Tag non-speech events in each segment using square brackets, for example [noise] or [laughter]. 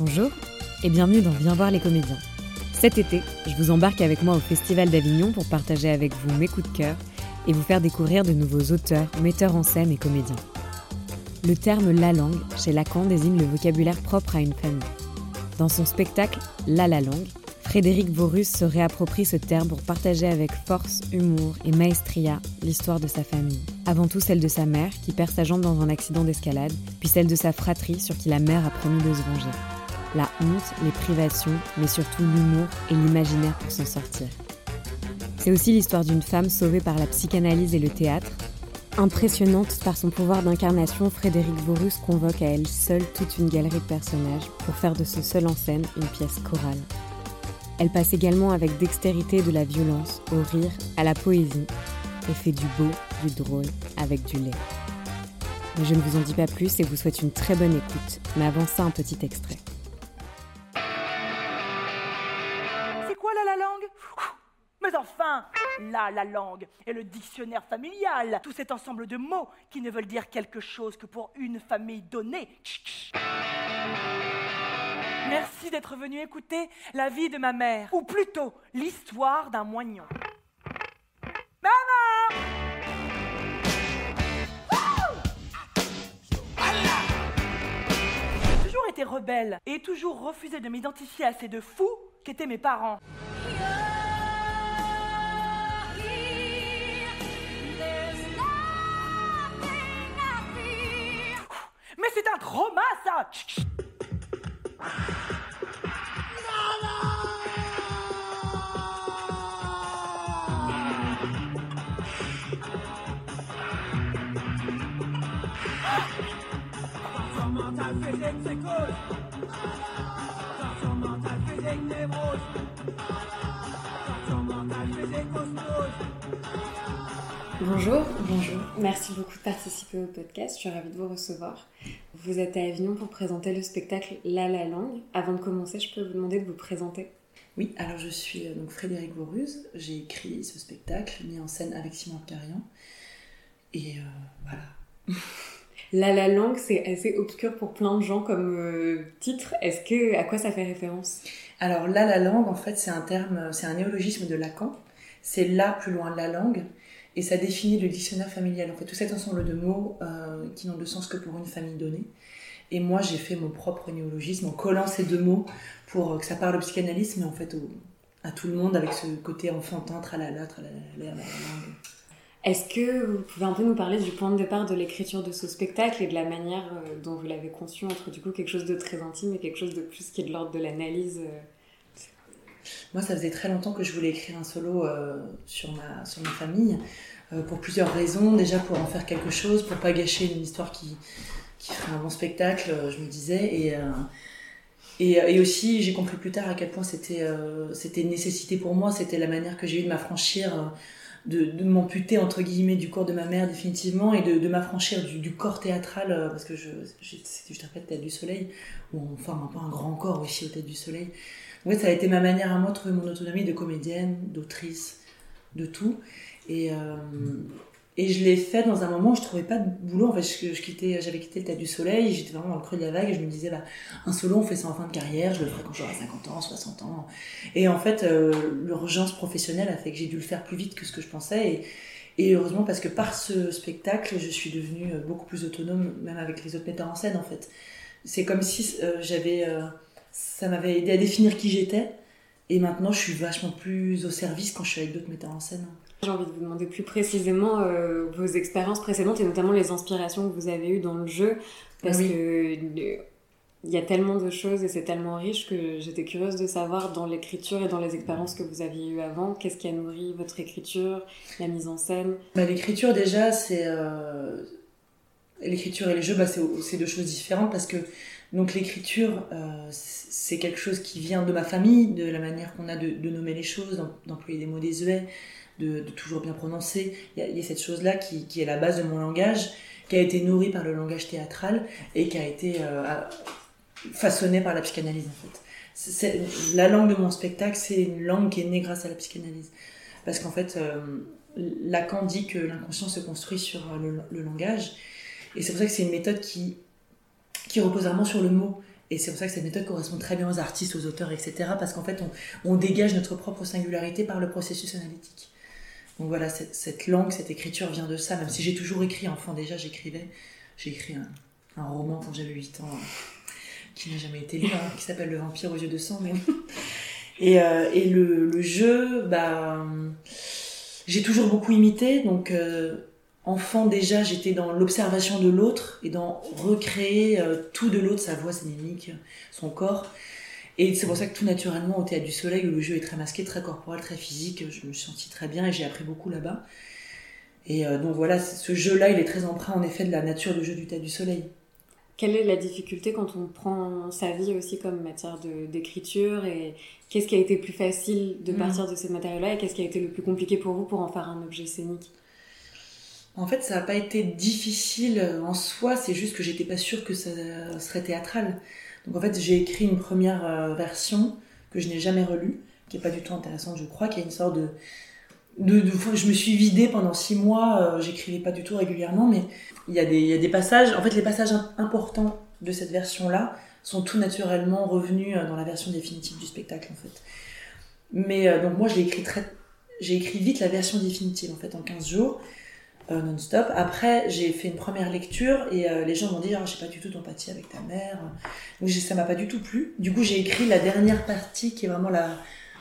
Bonjour et bienvenue dans Viens voir les comédiens. Cet été, je vous embarque avec moi au Festival d'Avignon pour partager avec vous mes coups de cœur et vous faire découvrir de nouveaux auteurs, metteurs en scène et comédiens. Le terme la langue chez Lacan désigne le vocabulaire propre à une famille. Dans son spectacle La la langue, Frédéric Vorus se réapproprie ce terme pour partager avec force, humour et maestria l'histoire de sa famille. Avant tout celle de sa mère qui perd sa jambe dans un accident d'escalade, puis celle de sa fratrie sur qui la mère a promis de se venger. La honte, les privations, mais surtout l'humour et l'imaginaire pour s'en sortir. C'est aussi l'histoire d'une femme sauvée par la psychanalyse et le théâtre. Impressionnante par son pouvoir d'incarnation, Frédéric Vorus convoque à elle seule toute une galerie de personnages pour faire de ce seul en scène une pièce chorale. Elle passe également avec dextérité de la violence au rire, à la poésie, et fait du beau, du drôle, avec du lait. Mais je ne vous en dis pas plus et vous souhaite une très bonne écoute, mais avant ça un petit extrait. Là la langue et le dictionnaire familial, tout cet ensemble de mots qui ne veulent dire quelque chose que pour une famille donnée. Merci d'être venu écouter la vie de ma mère, ou plutôt l'histoire d'un moignon. Maman J'ai toujours été rebelle et toujours refusé de m'identifier à ces deux fous qu'étaient mes parents. C'est un trauma ça. Physique névrose? Bonjour, bonjour. Merci beaucoup de participer au podcast. Je suis ravie de vous recevoir. Vous êtes à Avignon pour présenter le spectacle La La Langue. Avant de commencer, je peux vous demander de vous présenter. Oui, alors je suis euh, donc Frédéric Voruse. J'ai écrit ce spectacle mis en scène avec Simon Carian. Et euh, voilà. [laughs] La La Langue, c'est assez obscur pour plein de gens comme euh, titre. Est-ce que à quoi ça fait référence? Alors là, la langue, en fait, c'est un terme, c'est un néologisme de Lacan. C'est là plus loin de la langue. Et ça définit le dictionnaire familial. En fait, tout cet ensemble de mots euh, qui n'ont de sens que pour une famille donnée. Et moi, j'ai fait mon propre néologisme en collant ces deux mots pour euh, que ça parle au psychanalyse, mais en fait à tout le monde avec ce côté enfantin, tralala, tralala, la la langue. Est-ce que vous pouvez un peu nous parler du point de départ de l'écriture de ce spectacle et de la manière euh, dont vous l'avez conçu entre du coup quelque chose de très intime et quelque chose de plus qui est de l'ordre de l'analyse Moi, ça faisait très longtemps que je voulais écrire un solo euh, sur, ma, sur ma famille, euh, pour plusieurs raisons. Déjà pour en faire quelque chose, pour pas gâcher une histoire qui, qui ferait un bon spectacle, euh, je me disais. Et, et, aussi, j'ai compris plus tard à quel point c'était c'était une nécessité pour moi, c'était la manière que j'ai eu de m'affranchir, de, de m'amputer entre guillemets du corps de ma mère définitivement, et de, m'affranchir du, corps théâtral, parce que je, je, je te rappelle Tête du Soleil, où on forme un peu un grand corps aussi au Tête du Soleil. Ouais, ça a été ma manière à moi de trouver mon autonomie de comédienne, d'autrice, de tout. Et, euh, et je l'ai fait dans un moment où je trouvais pas de boulot. En fait, je, je quittais, j'avais quitté le Tête du Soleil, j'étais vraiment dans le creux de la vague et je me disais, bah, un solo, on fait ça en fin de carrière, je le ferai quand j'aurai 50 ans, 60 ans. Et en fait, euh, l'urgence professionnelle a fait que j'ai dû le faire plus vite que ce que je pensais. Et, heureusement, parce que par ce spectacle, je suis devenue euh, beaucoup plus autonome, même avec les autres metteurs en scène, en fait. C'est comme si j'avais. Ça m'avait aidé à définir qui j'étais. Et maintenant, je suis vachement plus au service quand je suis avec d'autres metteurs en scène. J'ai envie de vous demander plus précisément euh, vos expériences précédentes et notamment les inspirations que vous avez eues dans le jeu parce Oui. que euh, il y a tellement de choses et c'est tellement riche que j'étais curieuse de savoir dans l'écriture et dans les expériences que vous aviez eues avant, qu'est-ce qui a nourri votre écriture, la mise en scène? Bah, l'écriture, déjà, c'est. euh, L'écriture et les jeux, bah, c'est c'est deux choses différentes parce que donc l'écriture, euh, c'est quelque chose qui vient de ma famille, de la manière qu'on a de, nommer les choses, d'em- d'employer des mots désuets, de, de toujours bien prononcer. Il y a, cette chose-là qui, qui est la base de mon langage, qui a été nourrie par le langage théâtral et qui a été euh, façonnée par la psychanalyse en fait. La langue de mon spectacle, c'est une langue qui est née grâce à la psychanalyse. Parce qu'en fait, euh, Lacan dit que l'inconscient se construit sur le, le langage. Et c'est pour ça que c'est une méthode qui, qui repose vraiment sur le mot. Et c'est pour ça que cette méthode correspond très bien aux artistes, aux auteurs, etc. Parce qu'en fait, on, dégage notre propre singularité par le processus analytique. Donc voilà, cette, langue, cette écriture vient de ça, même si j'ai toujours écrit. Enfant déjà, j'écrivais. J'ai écrit un, roman quand j'avais 8 ans, euh, qui n'a jamais été lu, hein, qui s'appelle Le vampire aux yeux de sang. Mais... et, euh, le, jeu, bah, j'ai toujours beaucoup imité. Donc... Euh, enfant déjà, j'étais dans l'observation de l'autre et dans recréer euh, tout de l'autre, sa voix, ses mimiques, son corps. Et c'est pour ça que tout naturellement, au Théâtre du Soleil, où le jeu est très masqué, très corporel, très physique, je me suis sentie très bien et j'ai appris beaucoup là-bas. Et euh, donc voilà, ce jeu-là, il est très empreint en effet de la nature du jeu du Théâtre du Soleil. Quelle est la difficulté quand on prend sa vie aussi comme matière d'écriture et qu'est-ce qui a été plus facile de mm. partir de ces matériaux-là et qu'est-ce qui a été le plus compliqué pour vous pour en faire un objet scénique? En fait, ça n'a pas été difficile en soi, c'est juste que j'étais pas sûre que ça serait théâtral. Donc en fait, j'ai écrit une première euh, version que je n'ai jamais relue, qui est pas du tout intéressante, je crois, qui a une sorte de, de, je me suis vidée pendant six mois, euh, j'écrivais pas du tout régulièrement, mais il y, a des, passages, en fait, les passages importants de cette version-là sont tout naturellement revenus euh, dans la version définitive du spectacle, en fait. Mais donc moi, j'ai écrit très, j'ai écrit vite la version définitive, en fait, en 15 jours. Euh, non-stop. Après, j'ai fait une première lecture et euh, les gens m'ont dit ah, j'ai pas du tout d'empathie avec ta mère. Donc ça m'a pas du tout plu. Du coup, j'ai écrit la dernière partie qui est vraiment la,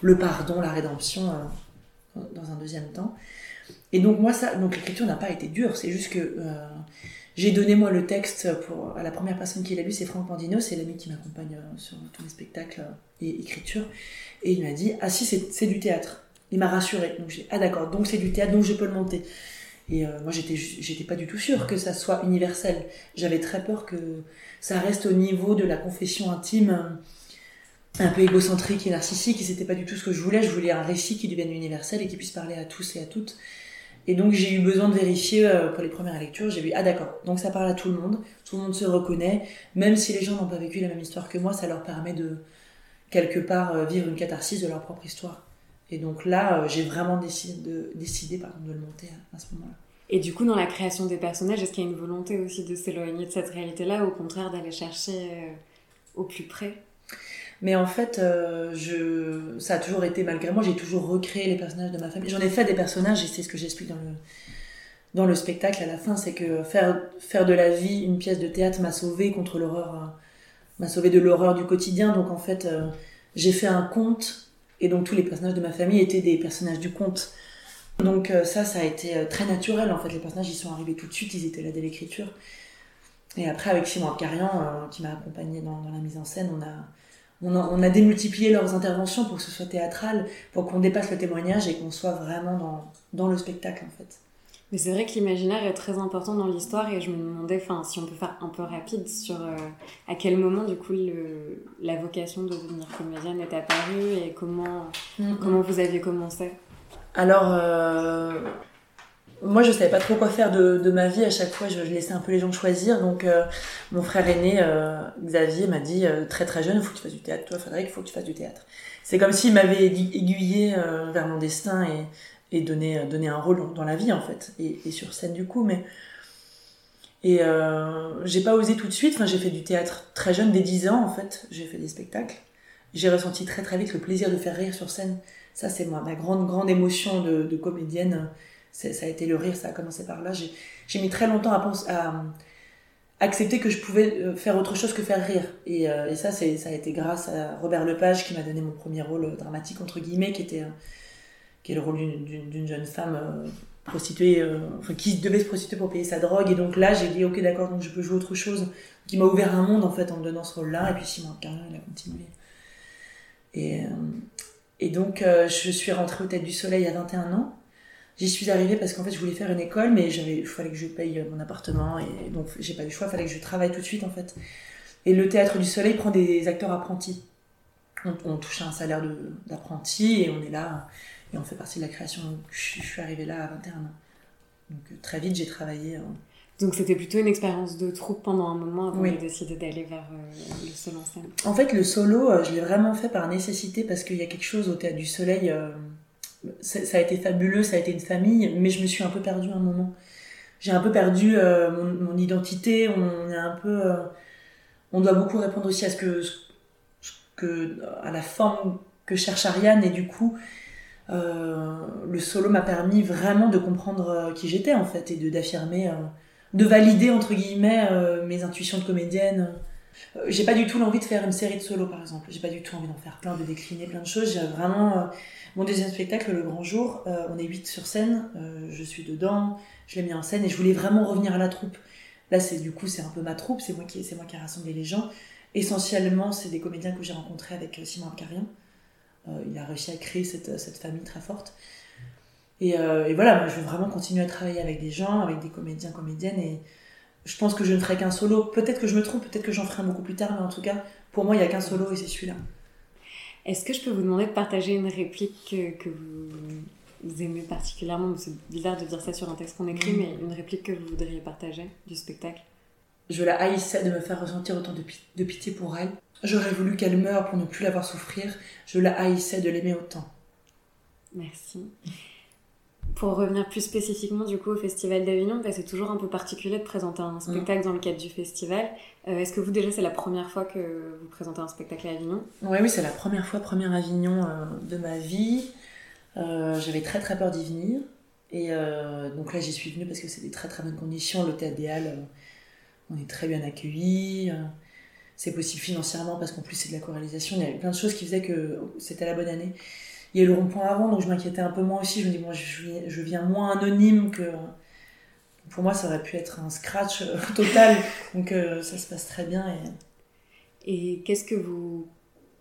le pardon, la rédemption euh, dans un deuxième temps. Et donc moi ça, donc l'écriture n'a pas été dure. C'est juste que j'ai donné moi le texte à la première personne qui l'a lu, c'est Franck Pandino, c'est l'ami qui m'accompagne sur tous les spectacles et écriture. Et il m'a dit ah si c'est du théâtre. Il m'a rassuré. Donc j'ai ah d'accord donc c'est du théâtre donc je peux le monter. Et euh, moi, j'étais, j'étais pas du tout sûre que ça soit universel. J'avais très peur que ça reste au niveau de la confession intime, un peu égocentrique et narcissique. Et c'était pas du tout ce que je voulais. Je voulais un récit qui devienne universel et qui puisse parler à tous et à toutes. Et donc, j'ai eu besoin de vérifier euh, pour les premières lectures. J'ai vu, ah d'accord, donc ça parle à tout le monde. Tout le monde se reconnaît. Même si les gens n'ont pas vécu la même histoire que moi, ça leur permet de, quelque part, euh, vivre une catharsis de leur propre histoire. Et donc là, j'ai vraiment décidé de, décidé, pardon, de le monter à ce moment-là. Et du coup, dans la création des personnages, est-ce qu'il y a une volonté aussi de s'éloigner de cette réalité-là, ou au contraire d'aller chercher euh, au plus près? Mais en fait, euh, je... ça a toujours été, malgré moi, j'ai toujours recréé les personnages de ma famille. J'en ai fait des personnages, et c'est ce que j'explique dans le, dans le spectacle à la fin, c'est que faire, faire de la vie une pièce de théâtre m'a sauvé contre l'horreur, euh, m'a sauvé de l'horreur du quotidien. Donc en fait, j'ai fait un conte, et donc tous les personnages de ma famille étaient des personnages du conte. Donc euh, ça, ça a été euh, très naturel. En fait, les personnages, ils sont arrivés tout de suite, ils étaient là dès l'écriture. Et après, avec Simon Carian, euh, qui m'a accompagné dans, la mise en scène, on a, on a, on a, démultiplié leurs interventions pour que ce soit théâtral, pour qu'on dépasse le témoignage et qu'on soit vraiment dans, dans le spectacle, en fait. Mais c'est vrai que l'imaginaire est très important dans l'histoire et je me demandais enfin, si on peut faire un peu rapide sur à quel moment du coup le, la vocation de devenir comédienne est apparue et comment, comment vous aviez commencé? Alors, euh, moi, je savais pas trop quoi faire de, de, ma vie. À chaque fois, je, laissais un peu les gens choisir. Donc, euh, mon frère aîné, euh, Xavier, m'a dit très très jeune, il faut que tu fasses du théâtre. Toi, Frédéric, il faut que tu fasses du théâtre. C'est comme s'il m'avait aiguillé vers mon destin et, et donné, donné un rôle dans la vie, en fait, et, sur scène du coup. Mais et j'ai pas osé tout de suite. Enfin, j'ai fait du théâtre très jeune, dès 10 ans, en fait. J'ai fait des spectacles. J'ai ressenti très très vite le plaisir de faire rire sur scène ça, c'est ma grande, grande émotion de, comédienne. Ça a été le rire, ça a commencé par là. J'ai mis très longtemps à, accepter que je pouvais euh, faire autre chose que faire rire. Et, euh, et ça, ça a été grâce à Robert Lepage qui m'a donné mon premier rôle dramatique, entre guillemets, qui, était, qui est le rôle d'une jeune femme euh, prostituée, enfin, qui devait se prostituer pour payer sa drogue. Et donc là, j'ai dit, ok, d'accord, donc je peux jouer autre chose. Qui m'a ouvert un monde, en fait, en me donnant ce rôle-là. Et puis Simon Carrière, il a continué. Et, et donc, euh, je suis rentrée au Tête du Soleil à 21 ans. J'y suis arrivée parce qu'en fait, je voulais faire une école, mais il fallait que je paye mon appartement. Et donc, j'ai pas eu le choix, il fallait que je travaille tout de suite, en fait. Et le Théâtre du Soleil prend des acteurs apprentis. On, touche un salaire d'apprenti et on est là. Et on fait partie de la création. je, suis arrivée là à 21 ans. Donc, euh, très vite, j'ai travaillé. Donc c'était plutôt une expérience de troupe pendant un moment avant de décider d'aller vers euh, le solo en scène. En fait, le solo, euh, je l'ai vraiment fait par nécessité parce qu'il y a quelque chose au Théâtre du Soleil. Euh, ça a été fabuleux, ça a été une famille, mais je me suis un peu perdue un moment. J'ai un peu perdu mon, mon, identité, on est un peu... on doit beaucoup répondre aussi à ce que, ce que à la forme que cherche Ariane et du coup euh, le solo m'a permis vraiment de comprendre euh, qui j'étais en fait et de d'affirmer, euh, de valider entre guillemets mes intuitions de comédienne. J'ai pas du tout l'envie de faire une série de solos par exemple. J'ai pas du tout envie d'en faire plein, de décliner plein de choses. J'ai vraiment mon deuxième spectacle, Le Grand Jour. on est huit sur scène. je suis dedans. Je l'ai mis en scène et je voulais vraiment revenir à la troupe. Là, c'est du coup, c'est un peu ma troupe. C'est moi qui, moi qui ai rassemblé les gens. Essentiellement, c'est des comédiens que j'ai rencontrés avec Simon Carien. Euh, il a réussi à créer cette, cette famille très forte. Et, euh, et, voilà, moi, je veux vraiment continuer à travailler avec des gens, avec des comédiens, comédiennes. Et je pense que je ne ferai qu'un solo. Peut-être que je me trompe, peut-être que j'en ferai un beaucoup plus tard, mais en tout cas, pour moi, il n'y a qu'un solo et c'est celui-là. Est-ce que je peux vous demander de partager une réplique que, que vous, aimez particulièrement? C'est bizarre de dire ça sur un texte qu'on écrit, mm. mais une réplique que vous voudriez partager du spectacle? Je la haïssais de me faire ressentir autant de, de pitié pour elle. J'aurais voulu qu'elle meure pour ne plus la voir souffrir. Je la haïssais de l'aimer autant. Merci. Pour revenir plus spécifiquement du coup au Festival d'Avignon, bah, c'est toujours un peu particulier de présenter un spectacle mm. dans le cadre du festival. Euh, est-ce que vous déjà c'est la première fois que vous présentez un spectacle à Avignon? Oui, oui, c'est la première fois, première Avignon euh, de ma vie. Euh, j'avais très très peur d'y venir. Et donc là j'y suis venue parce que c'est des très très bonnes conditions. Le théâtre des Halles, on est très bien accueillis c'est possible financièrement parce qu'en plus c'est de la corrélisation. Il y avait plein de choses qui faisaient que c'était la bonne année. Il y a eu le rond-point avant, donc je m'inquiétais un peu moins aussi. Je me dis, moi, je, viens moins anonyme que. Pour moi, ça aurait pu être un scratch euh, [laughs] total. donc euh, ça se passe très bien. Et, et qu'est-ce que vous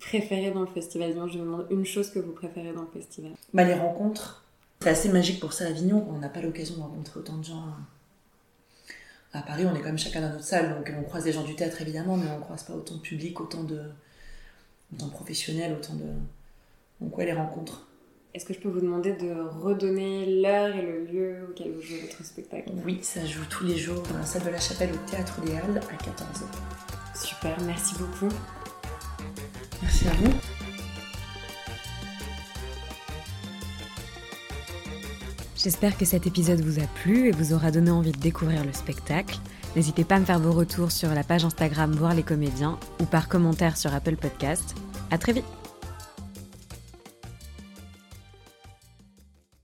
préférez dans le festival? Je me demande une chose que vous préférez dans le festival. Bah, les rencontres. C'est assez magique pour ça Avignon. On n'a pas l'occasion de rencontrer autant de gens hein à Paris, on est quand même chacun dans notre salle, donc on croise des gens du théâtre évidemment, mais on ne croise pas autant de public, autant de, autant de professionnels, autant de. Donc, ouais, les rencontres. Est-ce que je peux vous demander de redonner l'heure et le lieu auquel vous jouez votre spectacle? Oui, ça joue tous les jours dans la salle de la Chapelle au Théâtre des Halles à 14h. Super, merci beaucoup. Merci à vous. J'espère que cet épisode vous a plu et vous aura donné envie de découvrir le spectacle. N'hésitez pas à me faire vos retours sur la page Instagram Voir les comédiens ou par commentaire sur Apple Podcast. À très vite